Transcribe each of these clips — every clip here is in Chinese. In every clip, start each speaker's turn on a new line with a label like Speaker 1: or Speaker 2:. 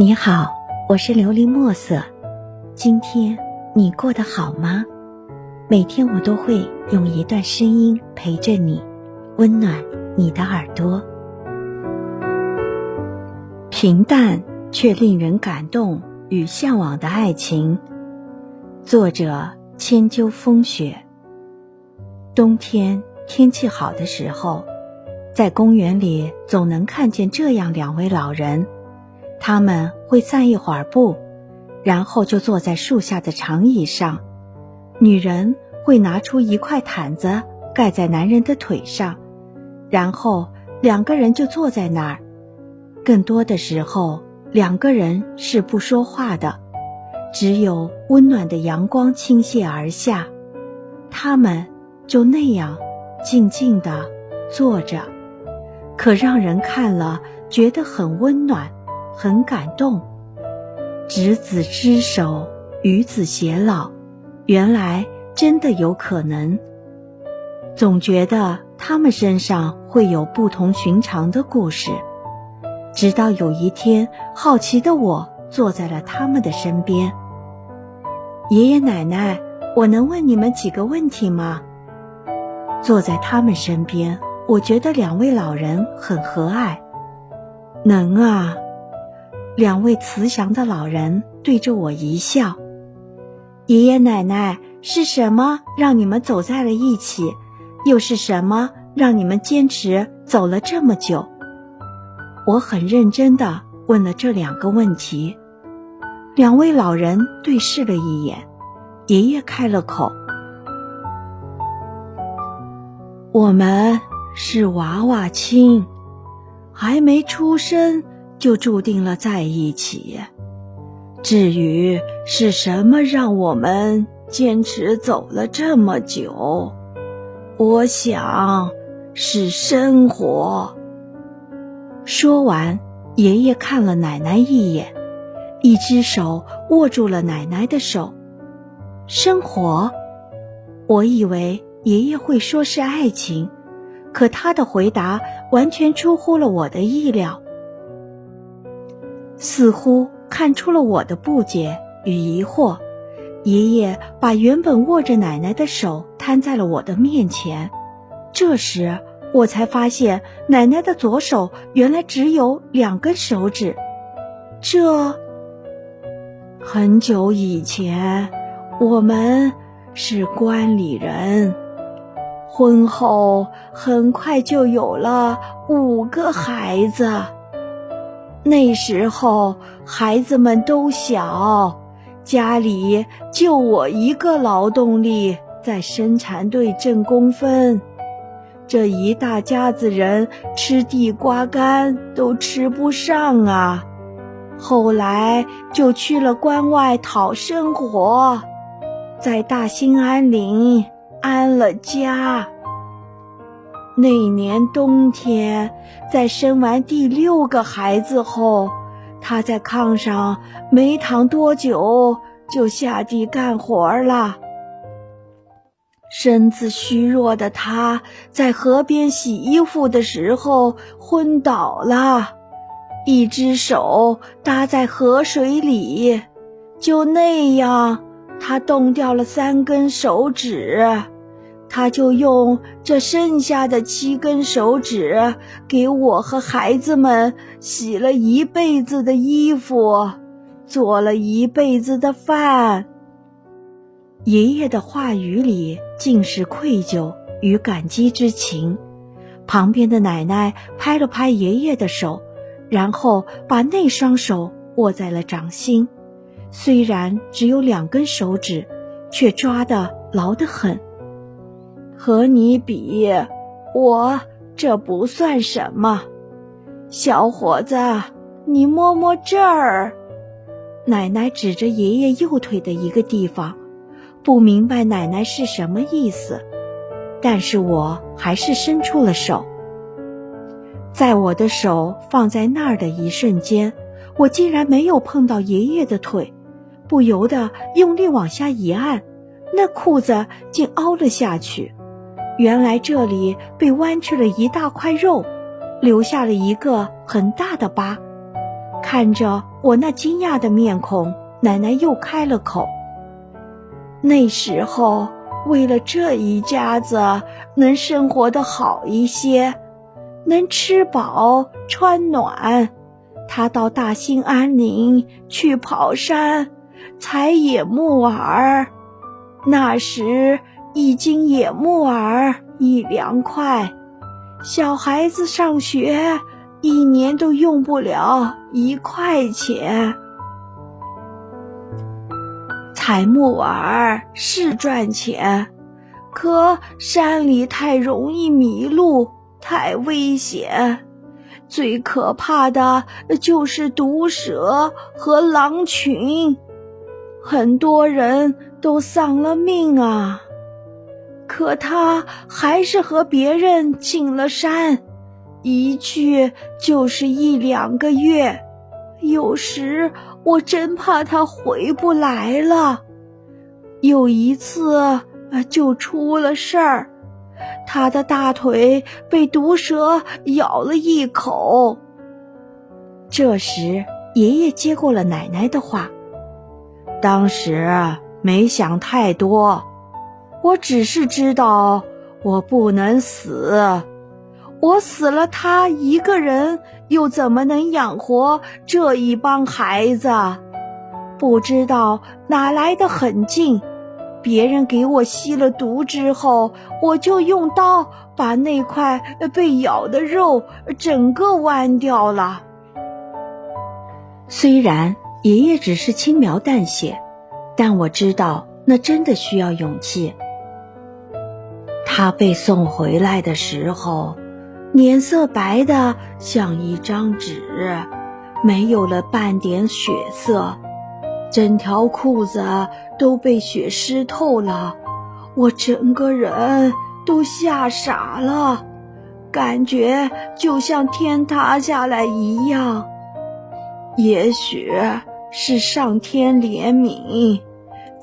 Speaker 1: 你好，我是琉璃墨色。今天你过得好吗？每天我都会用一段声音陪着你，温暖你的耳朵。平淡却令人感动与向往的爱情。作者：千秋风雪。冬天天气好的时候，在公园里总能看见这样两位老人。他们会散一会儿步，然后就坐在树下的长椅上。女人会拿出一块毯子盖在男人的腿上，然后两个人就坐在那儿。更多的时候，两个人是不说话的，只有温暖的阳光倾泻而下，他们就那样静静地坐着，可让人看了觉得很温暖。很感动，执子之手，与子偕老，原来真的有可能。总觉得他们身上会有不同寻常的故事，直到有一天，好奇的我坐在了他们的身边。爷爷奶奶，我能问你们几个问题吗？坐在他们身边，我觉得两位老人很和蔼。能啊。两位慈祥的老人对着我一笑。爷爷奶奶，是什么让你们走在了一起？又是什么让你们坚持走了这么久？我很认真的问了这两个问题。两位老人对视了一眼，爷爷开了口：“我们是娃娃亲，还没出生。”就注定了在一起。至于是什么让我们坚持走了这么久，我想是生活。说完，爷爷看了奶奶一眼，一只手握住了奶奶的手。生活，我以为爷爷会说是爱情，可他的回答完全出乎了我的意料。似乎看出了我的不解与疑惑，爷爷把原本握着奶奶的手摊在了我的面前。这时，我才发现奶奶的左手原来只有两根手指。这很久以前，我们是关里人，婚后很快就有了五个孩子。那时候孩子们都小，家里就我一个劳动力在生产队挣工分，这一大家子人吃地瓜干都吃不上啊！后来就去了关外讨生活，在大兴安岭安了家。那年冬天，在生完第六个孩子后，他在炕上没躺多久，就下地干活了。身子虚弱的他，在河边洗衣服的时候昏倒了，一只手搭在河水里，就那样，他冻掉了三根手指。他就用这剩下的七根手指给我和孩子们洗了一辈子的衣服，做了一辈子的饭。爷爷的话语里尽是愧疚与感激之情。旁边的奶奶拍了拍爷爷的手，然后把那双手握在了掌心，虽然只有两根手指，却抓得牢得很。和你比，我这不算什么。小伙子，你摸摸这儿。奶奶指着爷爷右腿的一个地方，不明白奶奶是什么意思，但是我还是伸出了手。在我的手放在那儿的一瞬间，我竟然没有碰到爷爷的腿，不由得用力往下一按，那裤子竟凹了下去。原来这里被剜去了一大块肉，留下了一个很大的疤。看着我那惊讶的面孔，奶奶又开了口：“那时候，为了这一家子能生活的好一些，能吃饱穿暖，他到大兴安岭去跑山，采野木耳。那时一斤野木耳一两块，小孩子上学。”一年都用不了一块钱，采木耳是赚钱，可山里太容易迷路，太危险，最可怕的就是毒蛇和狼群，很多人都丧了命啊！可他还是和别人进了山。一去就是一两个月，有时我真怕他回不来了。有一次，就出了事儿，他的大腿被毒蛇咬了一口。这时，爷爷接过了奶奶的话：“当时没想太多，我只是知道我不能死。”我死了，他一个人又怎么能养活这一帮孩子？不知道哪来的狠劲，别人给我吸了毒之后，我就用刀把那块被咬的肉整个剜掉了。虽然爷爷只是轻描淡写，但我知道那真的需要勇气。他被送回来的时候。脸色白的像一张纸，没有了半点血色，整条裤子都被血湿透了，我整个人都吓傻了，感觉就像天塌下来一样。也许是上天怜悯，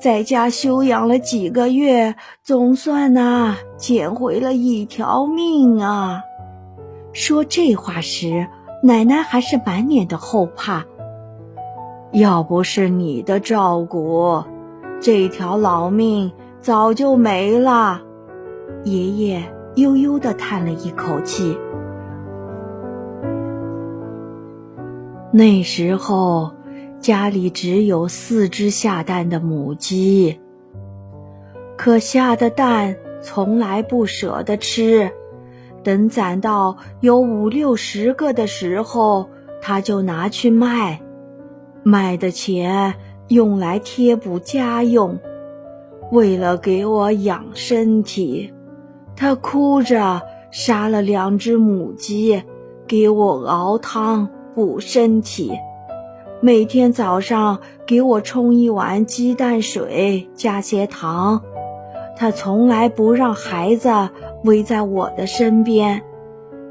Speaker 1: 在家休养了几个月，总算呐捡回了一条命啊。说这话时，奶奶还是满脸的后怕。要不是你的照顾，这条老命早就没了。爷爷悠悠地叹了一口气。那时候，家里只有四只下蛋的母鸡，可下的蛋从来不舍得吃。等攒到有五六十个的时候，他就拿去卖，卖的钱用来贴补家用。为了给我养身体，他哭着杀了两只母鸡，给我熬汤补身体。每天早上给我冲一碗鸡蛋水，加些糖。他从来不让孩子。围在我的身边，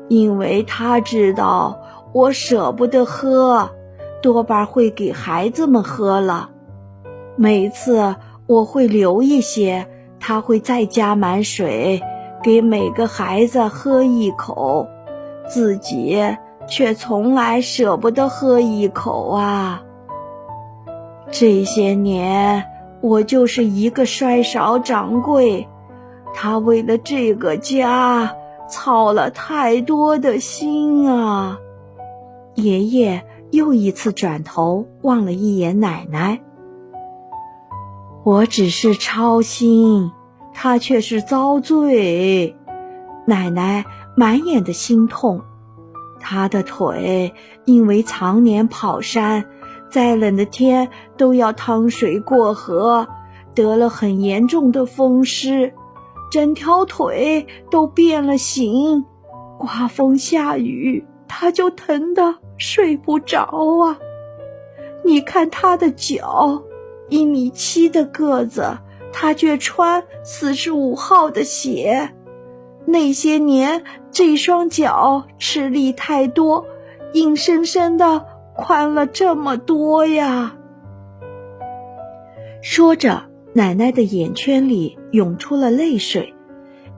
Speaker 1: 因为他知道我舍不得喝，多半会给孩子们喝了。每次我会留一些，他会再加满水，给每个孩子喝一口，自己却从来舍不得喝一口啊。这些年，我就是一个衰少掌柜。他为了这个家操了太多的心啊！爷爷又一次转头望了一眼奶奶。我只是操心，他却是遭罪。奶奶满眼的心痛，他的腿因为常年跑山，再冷的天都要趟水过河，得了很严重的风湿。整条腿都变了形，刮风下雨，他就疼得睡不着啊！你看他的脚，一米七的个子，他却穿四十五号的鞋。那些年，这双脚吃力太多，硬生生的宽了这么多呀！说着。奶奶的眼圈里涌出了泪水，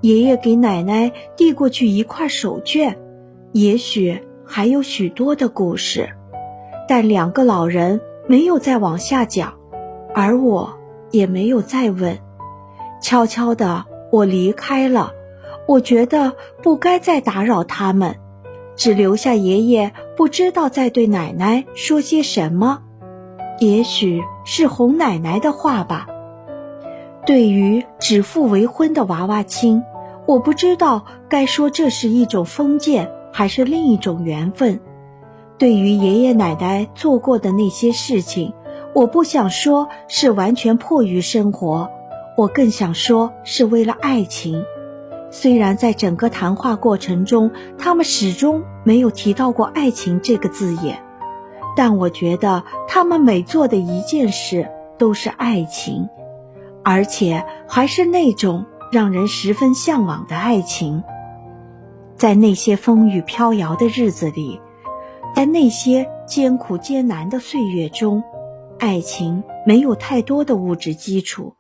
Speaker 1: 爷爷给奶奶递过去一块手绢，也许还有许多的故事。但两个老人没有再往下讲，而我也没有再问。悄悄的，我离开了。我觉得不该再打扰他们，只留下爷爷不知道在对奶奶说些什么，也许是哄奶奶的话吧。对于指腹为婚的娃娃亲，我不知道该说这是一种封建还是另一种缘分。对于爷爷奶奶做过的那些事情，我不想说是完全迫于生活，我更想说是为了爱情。虽然在整个谈话过程中，他们始终没有提到过爱情这个字眼，但我觉得他们每做的一件事都是爱情，而且还是那种让人十分向往的爱情。在那些风雨飘摇的日子里，在那些艰苦艰难的岁月中，爱情没有太多的物质基础，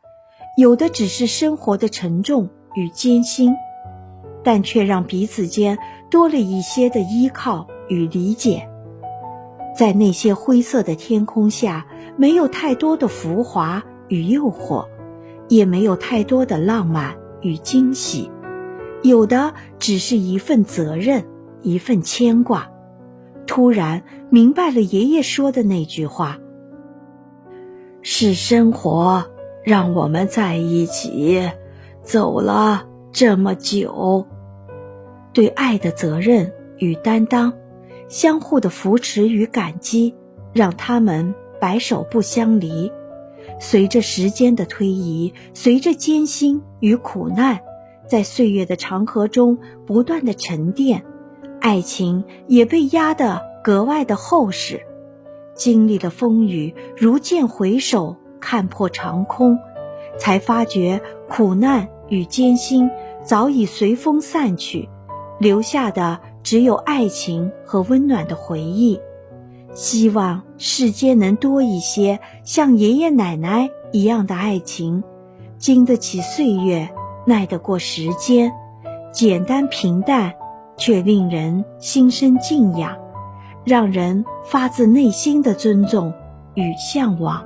Speaker 1: 有的只是生活的沉重。与艰辛，但却让彼此间多了一些的依靠与理解。在那些灰色的天空下，没有太多的浮华与诱惑，也没有太多的浪漫与惊喜，有的只是一份责任，一份牵挂。突然明白了爷爷说的那句话：“是生活让我们在一起。”走了这么久，对爱的责任与担当，相互的扶持与感激，让他们白首不相离。随着时间的推移，随着艰辛与苦难，在岁月的长河中不断的沉淀，爱情也被压得格外的厚实。经历了风雨，如见回首，看破长空，才发觉苦难。与艰辛早已随风散去，留下的只有爱情和温暖的回忆。希望世间能多一些像爷爷奶奶一样的爱情，经得起岁月，耐得过时间，简单平淡，却令人心生敬仰，让人发自内心的尊重与向往。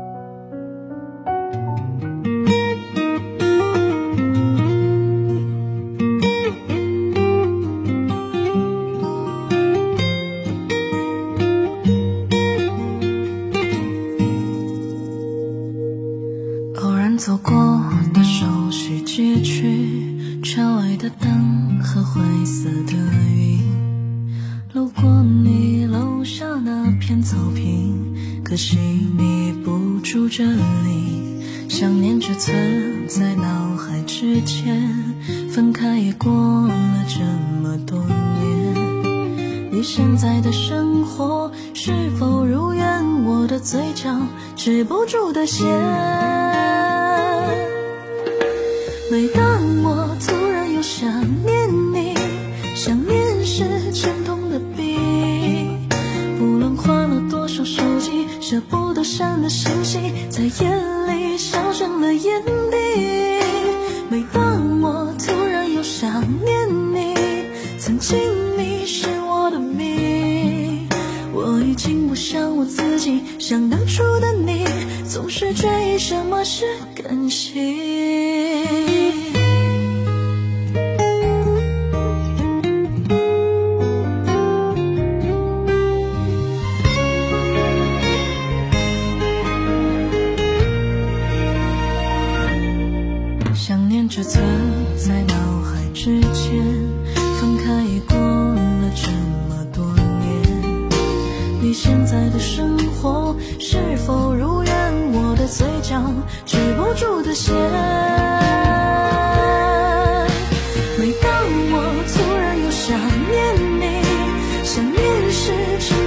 Speaker 2: 和灰色的云，路过你楼下那片草坪，可惜你不住这里。想念只存在脑海之间，分开也过了这么多年。你现在的生活是否如愿？我的嘴角止不住的咸。每当我的星星在夜里笑成了眼念你想念是种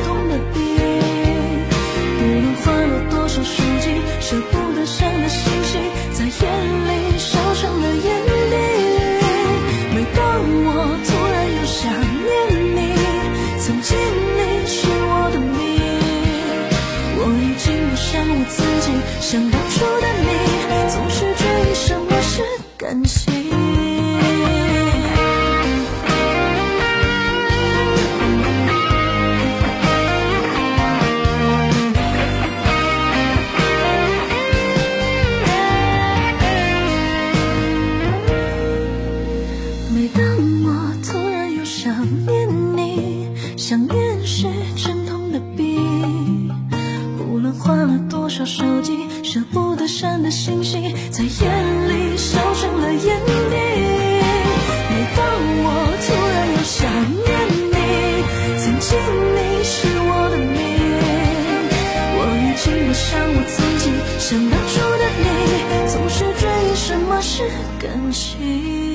Speaker 2: 曾经你是我的命，我已经不像我曾经想当初的你，总是追忆什么是感情。